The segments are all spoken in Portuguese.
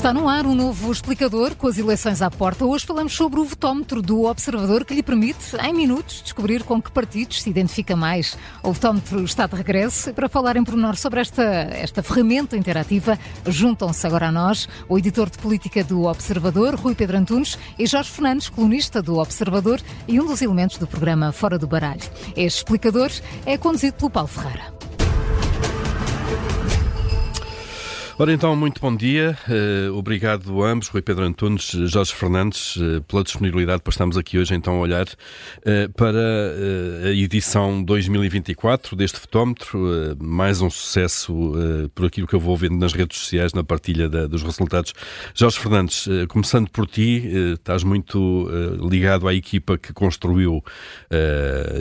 Está no ar um novo explicador com as eleições à porta. Hoje falamos sobre o votómetro do Observador que lhe permite, em minutos, descobrir com que partidos se identifica mais. O votómetro está de regresso. Para falar em pormenor sobre esta, esta ferramenta interativa, juntam-se agora a nós o editor de política do Observador, Rui Pedro Antunes, e Jorge Fernandes, colunista do Observador e um dos elementos do programa Fora do Baralho. Este explicador é conduzido pelo Paulo Ferreira. Ora então, muito bom dia. Uh, obrigado a ambos, Rui Pedro Antunes, Jorge Fernandes, uh, pela disponibilidade para estarmos aqui hoje então a olhar uh, para a edição 2024 deste fotómetro. mais um sucesso por aquilo que eu vou vendo nas redes sociais, na partilha dos resultados. Jorge Fernandes, começando por ti, estás muito ligado à equipa que construiu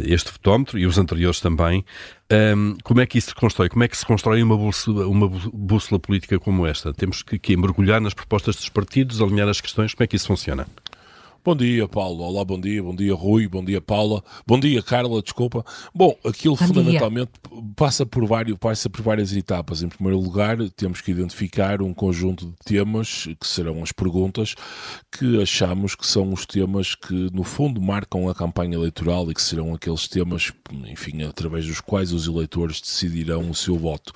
este fotómetro e os anteriores também. Um, como é que isso se constrói? Como é que se constrói uma bússola, uma bússola política como esta? Temos que, que mergulhar nas propostas dos partidos, alinhar as questões. Como é que isso funciona? Bom dia, Paulo. Olá, bom dia. Bom dia, Rui. Bom dia, Paula. Bom dia, Carla. Desculpa. Bom, aquilo bom fundamentalmente dia. passa por, vários, passa por várias etapas. Em primeiro lugar, temos que identificar um conjunto de temas, que serão as perguntas, que achamos que são os temas que, no fundo, marcam a campanha eleitoral e que serão aqueles temas, enfim, através dos quais os eleitores decidirão o seu voto.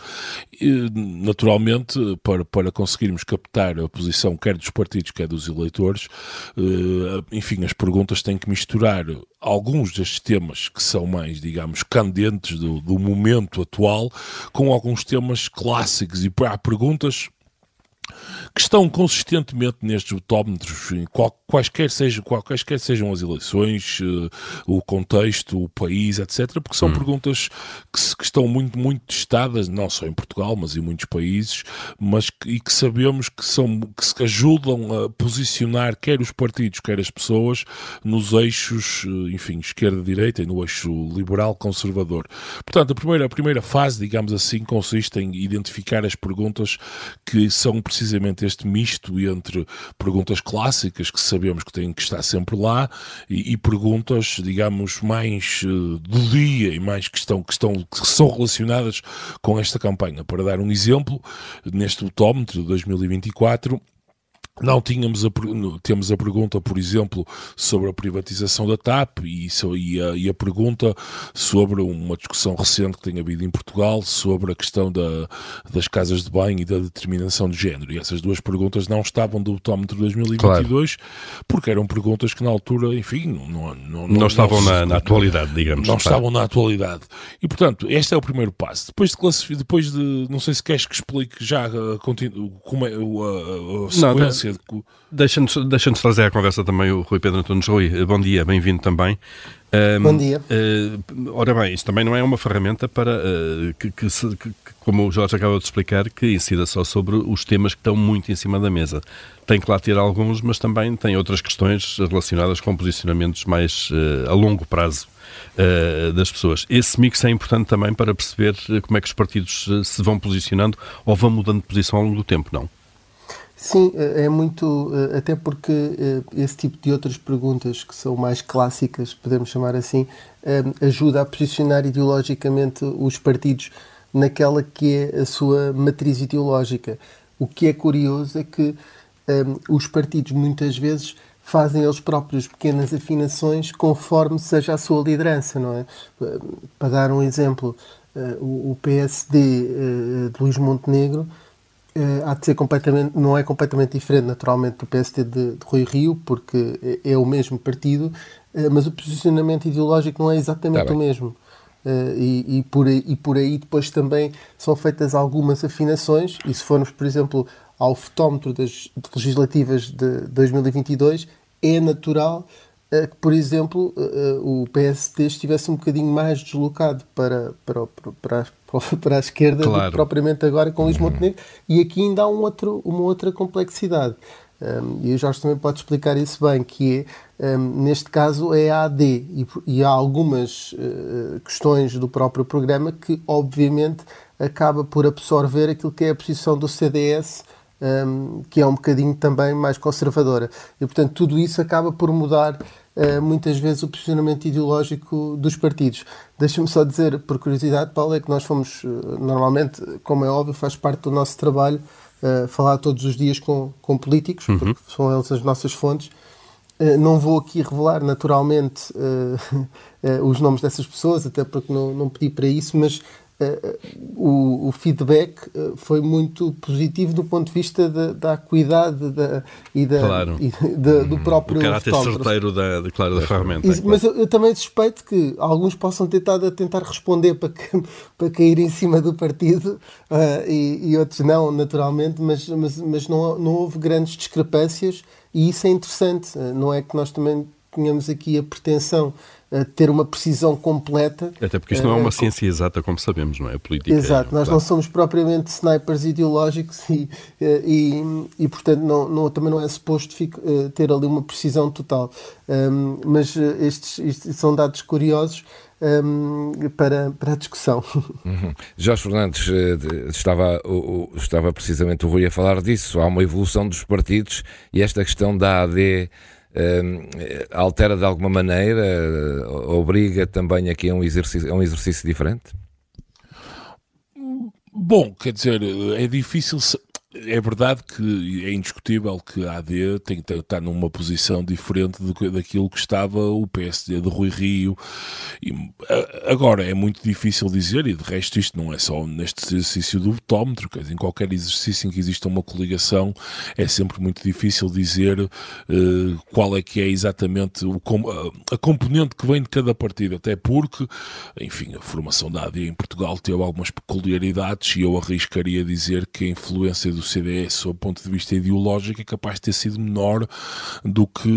E, naturalmente, para, para conseguirmos captar a posição quer dos partidos, quer dos eleitores, eh, enfim, as perguntas têm que misturar alguns destes temas que são mais, digamos, candentes do, do momento atual com alguns temas clássicos. E há perguntas que estão consistentemente nestes votómetros, quaisquer sejam, quaisquer sejam as eleições, uh, o contexto, o país, etc., porque são hum. perguntas que, se, que, estão muito, muito testadas, não só em Portugal, mas em muitos países, mas que, e que sabemos que, são, que se ajudam a posicionar quer os partidos, quer as pessoas, nos eixos, uh, enfim, esquerda-direita e no eixo liberal-conservador. Portanto, a primeira, a primeira fase, digamos assim, consiste em identificar as perguntas que são precisamente este misto entre perguntas clássicas que sabemos que têm que estar sempre lá e, e perguntas, digamos, mais uh, do dia e mais que estão, que estão que são relacionadas com esta campanha. Para dar um exemplo, neste autómetro de 2024 não tínhamos a, temos a pergunta, por exemplo, sobre a privatização da TAP e, e, a, e, a, pergunta sobre uma discussão recente que tem havido em Portugal sobre a questão da, das casas de banho e da determinação de género. E essas duas perguntas não estavam do autómetro 2022 claro. porque eram perguntas que na altura, enfim, não, não, não, não estavam não, na, na, atualidade, digamos. Não estavam na atualidade. E, portanto, este é o primeiro passo. Depois de classificar, depois de, não sei se queres que explique já a, como é a, a sequência cedo. Deixa-nos deixa trazer à conversa também o Rui Pedro Antunes. Rui, bom dia, bem-vindo também. Um, bom dia. Uh, ora bem, isto também não é uma ferramenta para uh, que, que, que, como o Jorge acabou de explicar, que incida só sobre os temas que estão muito em cima da mesa. Tem que lá ter alguns, mas também tem outras questões relacionadas com posicionamentos mais uh, a longo prazo das pessoas. Esse mix é importante também para perceber como é que os partidos se vão posicionando ou vão mudando de posição ao longo do tempo, não? Sim, é, é muito. Eh, até porque eh, esse tipo de outras perguntas que são mais clássicas, podemos chamar assim, ajuda a posicionar ideologicamente os partidos naquela que é a sua matriz ideológica. O que é curioso é que um, os partidos muitas vezes fazem eles próprios pequenas afinações conforme seja a sua liderança, não é? Para dar um exemplo, o PSD de Luís Montenegro Uh, há de ser completamente, não é completamente diferente, naturalmente, do PSD de, de Rui Rio, porque é, é o mesmo partido, uh, mas o posicionamento ideológico não é exatamente tá o mesmo. Uh, e, e, por aí, e por aí depois também são feitas algumas afinações, e se formos, por exemplo, ao fotómetro das legislativas de 2022, é natural que, por exemplo, o PSD estivesse um bocadinho mais deslocado para, para, para, para a esquerda claro. do que propriamente agora com Luís uhum. Montenegro. E aqui ainda há um outro, uma outra complexidade. Um, e o Jorge também pode explicar isso bem, que é, um, neste caso é a AD, e, e há algumas uh, questões do próprio programa que, obviamente, acaba por absorver aquilo que é a posição do CDS, um, que é um bocadinho também mais conservadora. E, portanto, tudo isso acaba por mudar muitas vezes o posicionamento ideológico dos partidos. Deixa-me só dizer, por curiosidade, Paulo, é que nós fomos, uh, normalmente, como é óbvio, faz parte do nosso trabalho uh, falar todos os dias com, com políticos, uhum. porque são eles as nossas fontes. Não vou aqui revelar naturalmente os nomes dessas pessoas, até porque não, não pedi para isso, mas o, o, feedback eh, foi muito positivo do ponto de vista da, da acuidade da, e, da, claro. e da, do próprio o caráter certeiro da, de, claro, da ferramenta. E, mas eu, eu, também suspeito que alguns possam tentar, tentar responder para, que, para cair em cima do partido uh, e, e, outros não, naturalmente, mas, mas, mas não, não houve grandes discrepâncias e isso é interessante. Não é que nós também tenhamos aqui a pretensão ter uma precisão completa. Até porque isto não é uma uh, ciência exata, como sabemos, não é? A política. Exato, é, nós claro. não somos propriamente snipers ideológicos e, e, e portanto, não, não, também não é suposto fico, ter ali uma precisão total. Um, mas estes, estes, são dados curiosos. Um, para, para a discussão. Uhum. Jorge Fernandes, estava, estava precisamente o Rui a falar disso. Há uma evolução dos partidos e esta questão da AD altera de alguma maneira, obriga também aqui a um exercício, a um exercício diferente? Bom, quer dizer, é difícil é verdade que é indiscutível que a AD tem estar numa posição diferente do, daquilo que estava o PSD de Rui Rio. E, agora, é muito difícil dizer, e de resto isto não é só neste exercício do botómetro, quer dizer, em qualquer exercício em que exista uma coligação, é sempre muito difícil dizer uh, qual é que é exatamente o, a, a componente que vem de cada partido, até porque, enfim, a formação da AD em Portugal teve algumas peculiaridades e eu arriscaria dizer que a influência do CDS, sob o ponto de vista ideológico, é capaz de ter sido menor do que,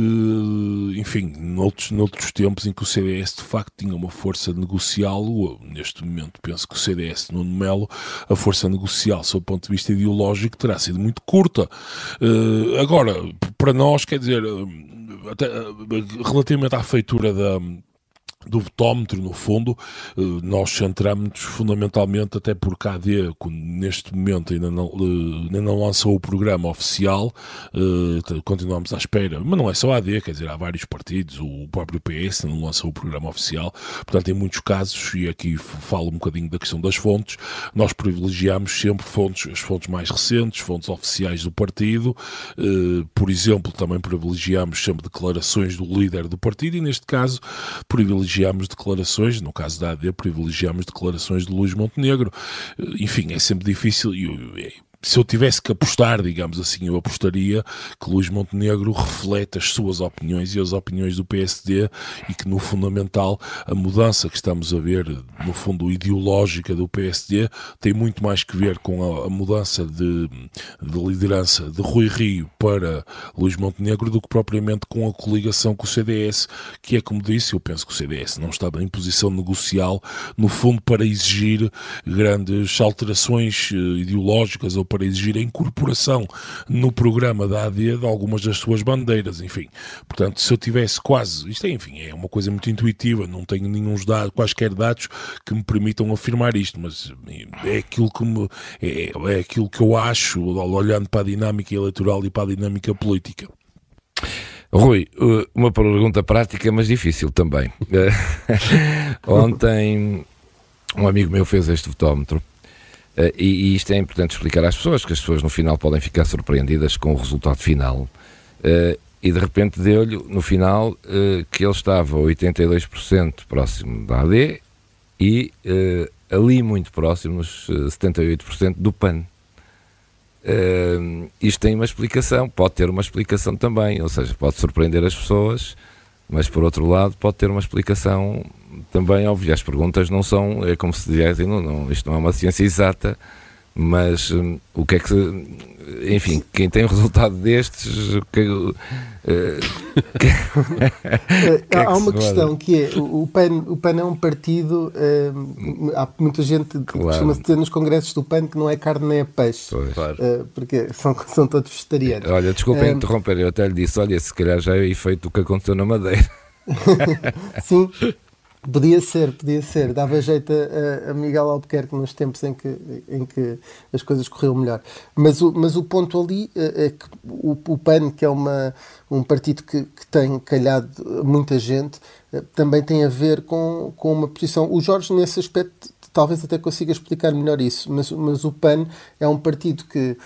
enfim, noutros, noutros tempos em que o CDS de facto tinha uma força negocial. Neste momento, penso que o CDS no Melo, a força negocial, sob o ponto de vista ideológico, terá sido muito curta. Uh, agora, para nós, quer dizer, eh, até, eh, relativamente à feitura da do botómetro, no fundo, eh, nós centramos-nos fundamentalmente, até porque a AD, neste momento ainda não, eh, ainda não lançou o programa oficial, eh, continuamos à espera, mas não é só a AD, quer dizer, há vários partidos, o próprio PS não lançou o programa oficial, portanto, em muitos casos, e aqui falo um bocadinho da questão das fontes, nós privilegiamos sempre fontes, as fontes mais recentes, fontes oficiais do partido, por exemplo, também privilegiamos sempre declarações do líder do partido, e neste caso, privilegiamos privilegiamos declarações, no caso da AD, privilegiamos declarações de Luís Montenegro. Enfim, é sempre difícil e se eu tivesse que apostar, digamos assim, eu apostaria que Luís Montenegro reflete as suas opiniões e as opiniões do PSD e que, no fundamental, a mudança que estamos a ver, no fundo, ideológica do PSD tem muito mais que ver com a, a mudança de, de, liderança de Rui Rio para Luís Montenegro do que propriamente com a coligação com o CDS, que é, como disse, eu penso que o CDS não estava em posição negocial, no fundo, para exigir grandes alterações eh, ideológicas ou para exigir a incorporação no programa da AD de algumas das suas bandeiras, enfim. Portanto, se eu tivesse quase, isto é, enfim, é uma coisa muito intuitiva, não tenho nenhum dados, quaisquer dados que me permitam afirmar isto, mas é aquilo que me, é, é aquilo que eu acho, olhando para a dinâmica eleitoral e para a dinâmica política. Rui, uma pergunta prática, mas difícil também. Ontem um amigo meu fez este votómetro Uh, e, e, isto é importante explicar às pessoas, que as pessoas no final podem ficar surpreendidas com o resultado final. Uh, e de repente deu-lhe no final uh, que ele estava 82% próximo da AD e ali muito próximo, nos 78% do PAN. isto tem uma explicação, pode ter uma explicação também, ou seja, pode surpreender as pessoas, mas por outro lado pode ter uma explicação também, óbvio, as perguntas não são, é como se dizia, não, não, isto não é uma ciência exata, mas um, o que é que se, enfim, quem tem um resultado destes que, uh, que, que há uma que questão que é o PAN, o PAN é um partido uh, há muita gente que claro. costuma dizer nos congressos do PAN que não é carne nem é peixe. Uh, porque são, são todos vegetarianos. Olha, desculpem interromper, eu até lhe disse olha, se calhar já é efeito do que aconteceu na Madeira. Sim Podia ser, podia ser. Dava jeito a, a, Miguel Albuquerque nos tempos em que, em que as coisas corriam melhor. Mas o, mas o ponto ali é, é que o, o PAN, que é uma, um partido que, que tem calhado muita gente, eh, também tem a ver com, com uma posição. O Jorge, nesse aspecto, talvez até consiga explicar melhor isso, mas, mas o PAN é um partido que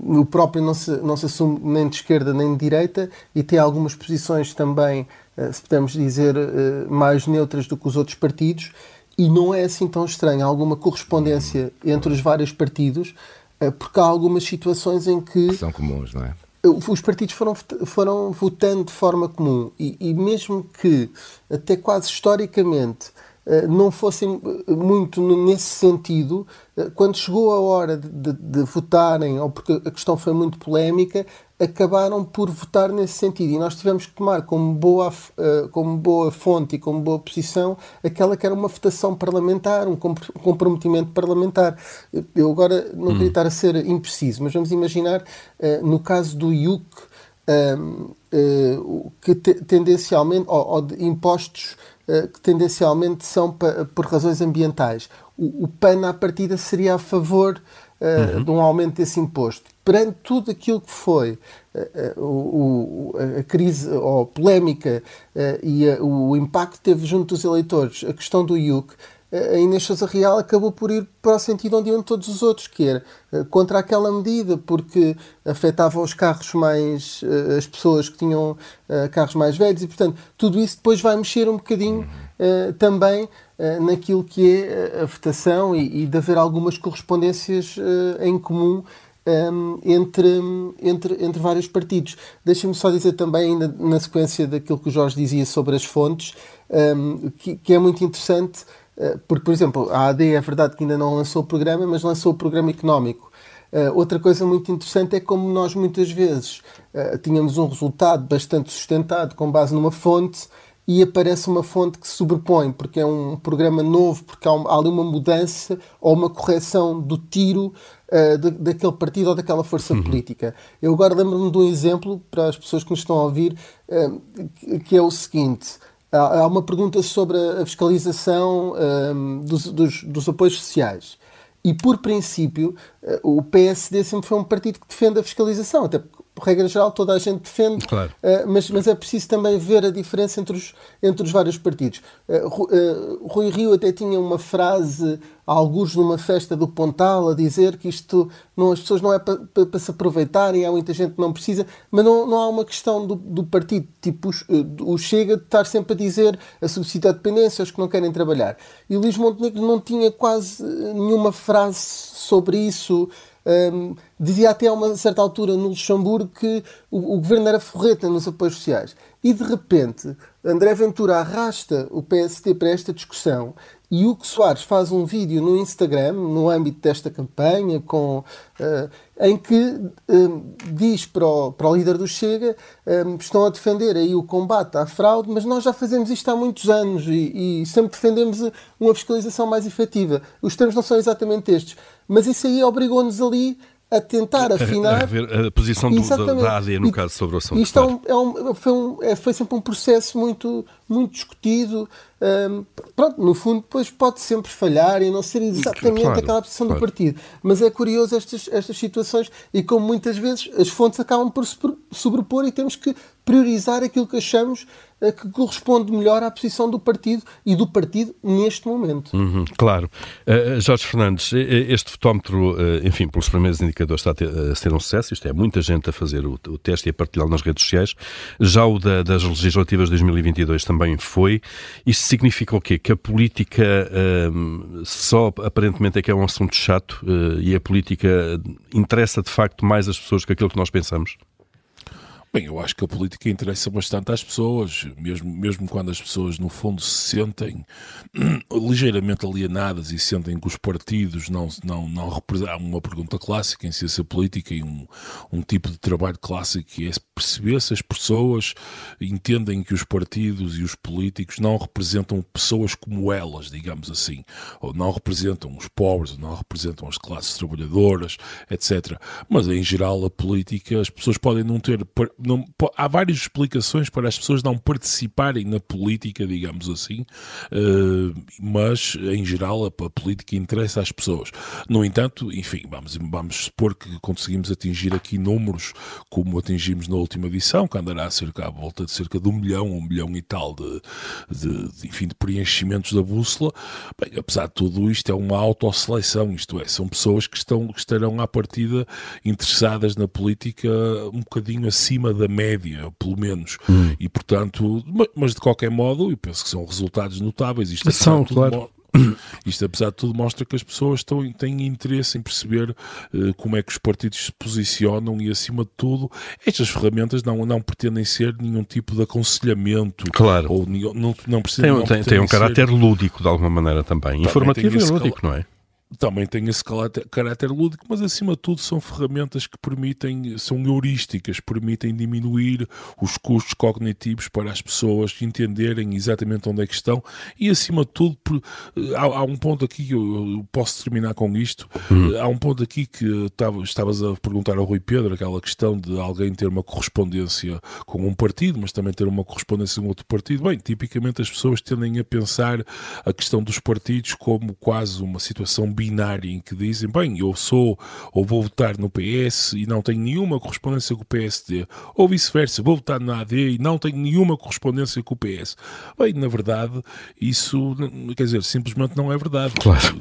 um, o próprio não se, não se assume nem de esquerda nem de direita e tem algumas posições também, se podemos dizer, uh, mais neutras do que os outros partidos. E não é assim tão estranho. Há alguma correspondência entre os vários partidos, uh, porque há algumas situações em que. que são comuns, não é? os partidos foram, foram votando de forma comum e, e mesmo que, até quase historicamente, eh, não fossem eh, muito nesse sentido, eh, quando chegou a hora de, de, de, votarem, ou porque a questão foi muito polémica, acabaram por votar nesse sentido. E nós tivemos que tomar como boa, como boa fonte e como boa posição aquela que era uma votação parlamentar, um comprometimento parlamentar. Eu agora não queria hum. estar a ser impreciso, mas vamos imaginar, no caso do IUC, que tendencialmente, ou, de impostos eh, que tendencialmente são por razões ambientais. O, o PAN, à partida, seria a favor uh, uhum. de um aumento desse imposto. Perante tudo aquilo que foi uh, o, a crise ou a polémica e a, o impacto que teve junto dos eleitores, a questão do IUC, a Inês Sousa Real acabou por ir para o sentido onde iam todos os outros, que era contra aquela medida, porque afetava os carros mais. as pessoas que tinham carros mais velhos e, portanto, tudo isso depois vai mexer um bocadinho também naquilo que é a votação e, e de haver algumas correspondências em comum um, entre, entre, entre vários partidos. Deixem-me só dizer também, ainda na sequência daquilo que o Jorge dizia sobre as fontes, um, que, que, é muito interessante eh, porque, por exemplo, a AD é verdade que ainda não lançou o programa, mas lançou o programa económico. Uh, outra coisa muito interessante é como nós muitas vezes uh, tínhamos um resultado bastante sustentado com base numa fonte e aparece uma fonte que se sobrepõe, porque é um programa novo, porque há, há ali uma mudança ou uma correção do tiro uh, de, daquele partido ou daquela força uhum. política. Eu agora lembro-me de um exemplo para as pessoas que nos estão a ouvir, que é o seguinte há uma pergunta sobre a fiscalização um, dos, dos, dos, apoios sociais. E, por princípio, eh, o PSD sempre foi um partido que defende a fiscalização, até por regra geral, toda a gente defende, claro. uh, mas, mas é preciso também ver a diferença entre os, entre os vários partidos. Uh, uh, Rui Rio até tinha uma frase, alguns numa festa do Pontal, a dizer que isto, não, as pessoas não é para pa, pa se aproveitarem, há muita gente que não precisa, mas não, não há uma questão do, do partido, tipo o Chega, de estar sempre a dizer a subsídio à dependência, os que não querem trabalhar. E Luís Montenegro não tinha quase nenhuma frase sobre isso. Um, dizia até a uma certa altura no Luxemburgo que o, o, governo era forreta nos apoios sociais. E de repente, André Ventura arrasta o PST para esta discussão e Hugo Soares faz um vídeo no Instagram, no âmbito desta campanha, com, uh, em que uh, diz para o, para o líder do Chega uh, estão a defender aí o combate à fraude, mas nós já fazemos isto há muitos anos e, e sempre defendemos uma fiscalização mais efetiva. Os termos não são exatamente estes, mas isso aí obrigou-nos ali a tentar afinar. A, a, a posição do, da, da AD, no e, caso, sobre o assunto. Isto claro. é um, é um, foi, um, é, foi sempre um processo muito, muito discutido. Pronto, no fundo, depois pode sempre falhar e não ser exatamente claro, aquela posição claro. do partido. Mas é curioso estas, estas situações e, como muitas vezes, as fontes acabam por se sobrepor e temos que priorizar aquilo que achamos que corresponde melhor à posição do partido e do partido neste momento. Uhum, claro. Uh, Jorge Fernandes, este fotómetro, uh, enfim, pelos primeiros indicadores, está a, ter, a, ser um sucesso. Isto é, muita gente a fazer o, o teste e a partilhá-lo nas redes sociais. Já o da, das legislativas de 2022 também foi. Isto significa o quê? Que a política uh, só aparentemente é que é um assunto chato e a política interessa de facto mais as pessoas que aquilo que nós pensamos? Bem, eu acho que a política interessa bastante às pessoas, mesmo, mesmo quando as pessoas, no fundo, se sentem ligeiramente alienadas e sentem que os partidos não, não, não representam. Há uma pergunta clássica em ciência política e um, um tipo de trabalho clássico que é perceber se as pessoas entendem que os partidos e os políticos não representam pessoas como elas, digamos assim, ou não representam os pobres, ou não representam as classes trabalhadoras, etc. Mas, em geral, a política, as pessoas podem não ter não, há várias explicações para as pessoas não participarem na política, digamos assim, uh, mas em geral a, política interessa às pessoas. No entanto, enfim, vamos, vamos supor que conseguimos atingir aqui números como atingimos na última edição, que andará cerca, à volta de cerca de um milhão, um milhão e tal de, de, de enfim, de preenchimentos da bússola. Bem, apesar de tudo isto, é uma autoseleção, isto é, são pessoas que, estão, que estarão à partida interessadas na política um bocadinho acima da média, pelo menos. Hum. E, portanto, mas de qualquer modo, eu penso que são resultados notáveis. Isto são, claro. Isto, apesar de tudo, mostra que as pessoas estão, têm interesse em perceber uh, como é que os partidos se posicionam e, acima de tudo, estas ferramentas não, não pretendem ser nenhum tipo de aconselhamento. Claro. Ou não, não precisam, tem, tem, tem um caráter ser... lúdico, de alguma maneira, também. também Informativo e lúdico, não é? Também tem esse caráter lúdico, mas acima de tudo são ferramentas que permitem, são heurísticas, permitem diminuir os custos cognitivos para as pessoas entenderem exatamente onde é que estão e acima de tudo há, há um ponto aqui que eu, posso terminar com isto, hum. há um ponto aqui que tava, estavas a perguntar ao Rui Pedro, aquela questão de alguém ter uma correspondência com um partido, mas também ter uma correspondência com outro partido. Bem, tipicamente as pessoas tendem a pensar a questão dos partidos como quase uma situação binária em que dizem, bem, eu sou ou vou votar no PS e não tenho nenhuma correspondência com o PSD, ou vice-versa, vou votar na AD e não tenho nenhuma correspondência com o PS. Bem, na verdade, isso, quer dizer, simplesmente não é verdade. Claro.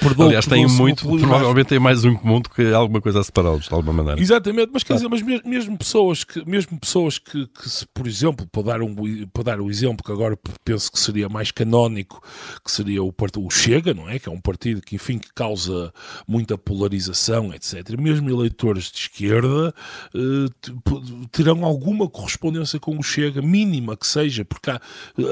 Perdão, Aliás, tem muito, provavelmente tem mais um comum do que alguma coisa a separá-los, de alguma maneira. Exatamente, mas quer dizer, mas mesmo, pessoas que, mesmo pessoas que, que se, por exemplo, para dar, um, para dar o exemplo que agora penso que seria mais canónico, que seria o, o Chega, não é? Que é um partido que enfim, que causa muita polarização, etc. Mesmo eleitores de esquerda eh, terão alguma correspondência com o Chega, mínima que seja, porque há,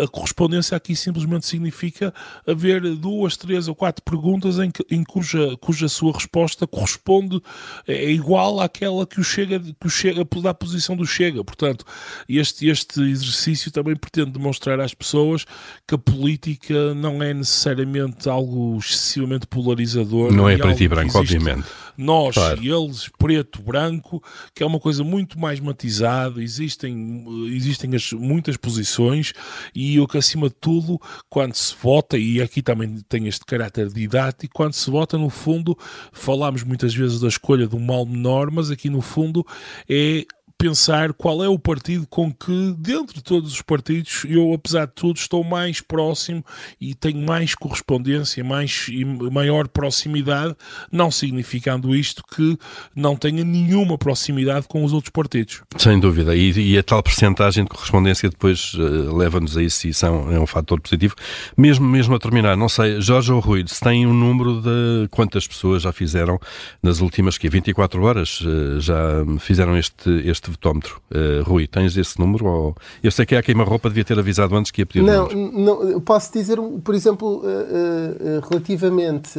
a correspondência aqui simplesmente significa haver duas, três ou quatro perguntas em, que, em cuja, cuja sua resposta corresponde, é igual àquela que o Chega, que o Chega da posição do Chega. Portanto, este, este exercício também pretende demonstrar às pessoas que a política não é necessariamente algo excessivamente polarizador. Não é preto e branco, obviamente. Nós claro. e eles, preto, branco, que é uma coisa muito mais matizada, existem, existem as, muitas posições e o que acima de tudo, quando se vota, e aqui também tem este caráter didático, quando se vota, no fundo, falamos muitas vezes da escolha do mal menor, mas aqui no fundo é pensar qual é o partido com que, dentro de todos os partidos, eu, apesar de tudo, estou mais próximo e tenho mais correspondência, mais e maior proximidade, não significando isto que não tenha nenhuma proximidade com os outros partidos. Sem dúvida, e, e a tal percentagem de correspondência depois uh, leva-nos a isso e são, é um fator positivo. Mesmo, mesmo a terminar, não sei, Jorge ou Rui, se tem um número de quantas pessoas já fizeram nas últimas que 24 horas uh, já fizeram este, este Uh, Rui, tens esse número? Ou... Eu sei que é a queima-roupa devia ter avisado antes que ia pedir Não, não posso dizer, por exemplo, uh, relativamente.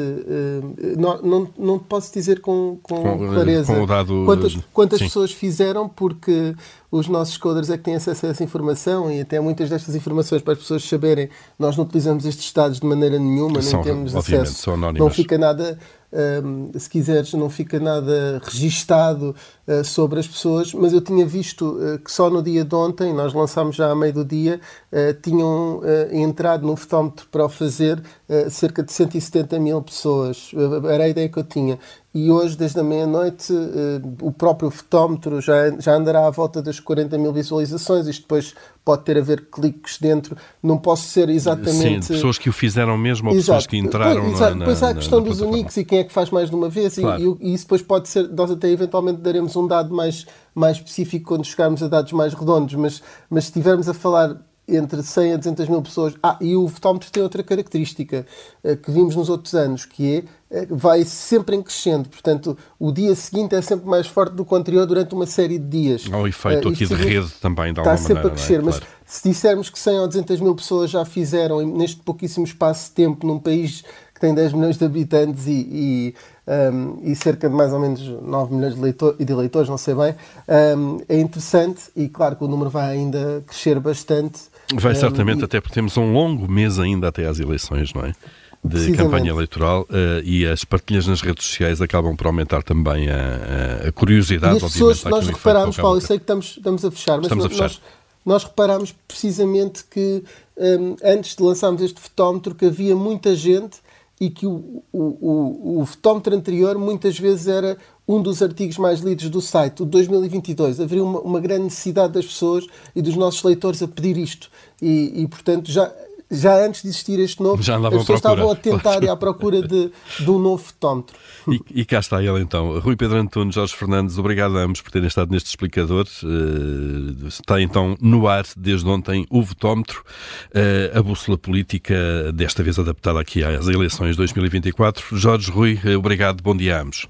não, não, não posso dizer com, com, com clareza com dado, quantas, quantas pessoas fizeram, porque os nossos coders é que têm acesso a essa informação e até muitas destas informações para as pessoas saberem, nós não utilizamos estes dados de maneira nenhuma, são, nem temos acesso. Não fica nada se quiseres, não fica nada registado uh, sobre as pessoas, mas eu tinha visto uh, que só no dia de ontem, nós lançámos já a meio do dia, uh, tinham entrado no fotómetro para o fazer cerca de 170 mil pessoas. Era a ideia que eu tinha e hoje, desde a meia-noite, o próprio fotómetro já, já andará à volta das 40 mil visualizações. Isto depois pode ter a ver cliques dentro. Não posso ser exatamente. Sim, pessoas que o fizeram mesmo ou Exato. pessoas que entraram pois, na, Depois há a questão na, dos uniques e quem é que faz mais de uma vez. Claro. E, e, isso depois pode ser. Nós até eventualmente daremos um dado mais, mais específico quando chegarmos a dados mais redondos, mas, mas se estivermos a falar entre 100 a 200 mil pessoas. Ah, e o fotómetro tem outra característica uh, que vimos nos outros anos, que é uh, vai sempre em crescendo. Portanto, o dia seguinte é sempre mais forte do que o anterior durante uma série de dias. Há um efeito uh, aqui de rede também, de Está sempre maneira, a é? crescer, é? mas claro. se dissermos que 100 ou 200 mil pessoas já fizeram neste pouquíssimo espaço de tempo num país que tem 10 milhões de habitantes e, e um, e cerca de mais ou menos 9 milhões de, leitor, de eleitores, não sei bem, um, é interessante e claro que o número vai ainda crescer bastante Vai certamente, um, até porque temos um longo mês ainda até às eleições, não é? de campanha eleitoral uh, e as partilhas nas redes sociais acabam por aumentar também a, a curiosidade. E as pessoas, nós reparamos, Paulo, eu sei que estamos, estamos a fechar, mas estamos a fechar. nós, nós reparámos precisamente que um, antes de lançarmos este fotómetro que havia muita gente e que o, o, o, o fotómetro anterior muitas vezes era um dos artigos mais lidos do site, o 2022. Haveria uma, uma grande necessidade das pessoas e dos nossos leitores a pedir isto. E, e portanto, já, já antes de existir este novo, já as pessoas estavam a tentar e à procura de, de um novo fotómetro. E, e, cá está ele então. Rui Pedro Antunes, Jorge Fernandes, obrigado a ambos por terem estado neste explicador. Uh, está então no ar desde ontem o votómetro, uh, a bússola política, desta vez adaptada aqui às eleições 2024. Jorge, Rui, uh, obrigado, bom dia a ambos.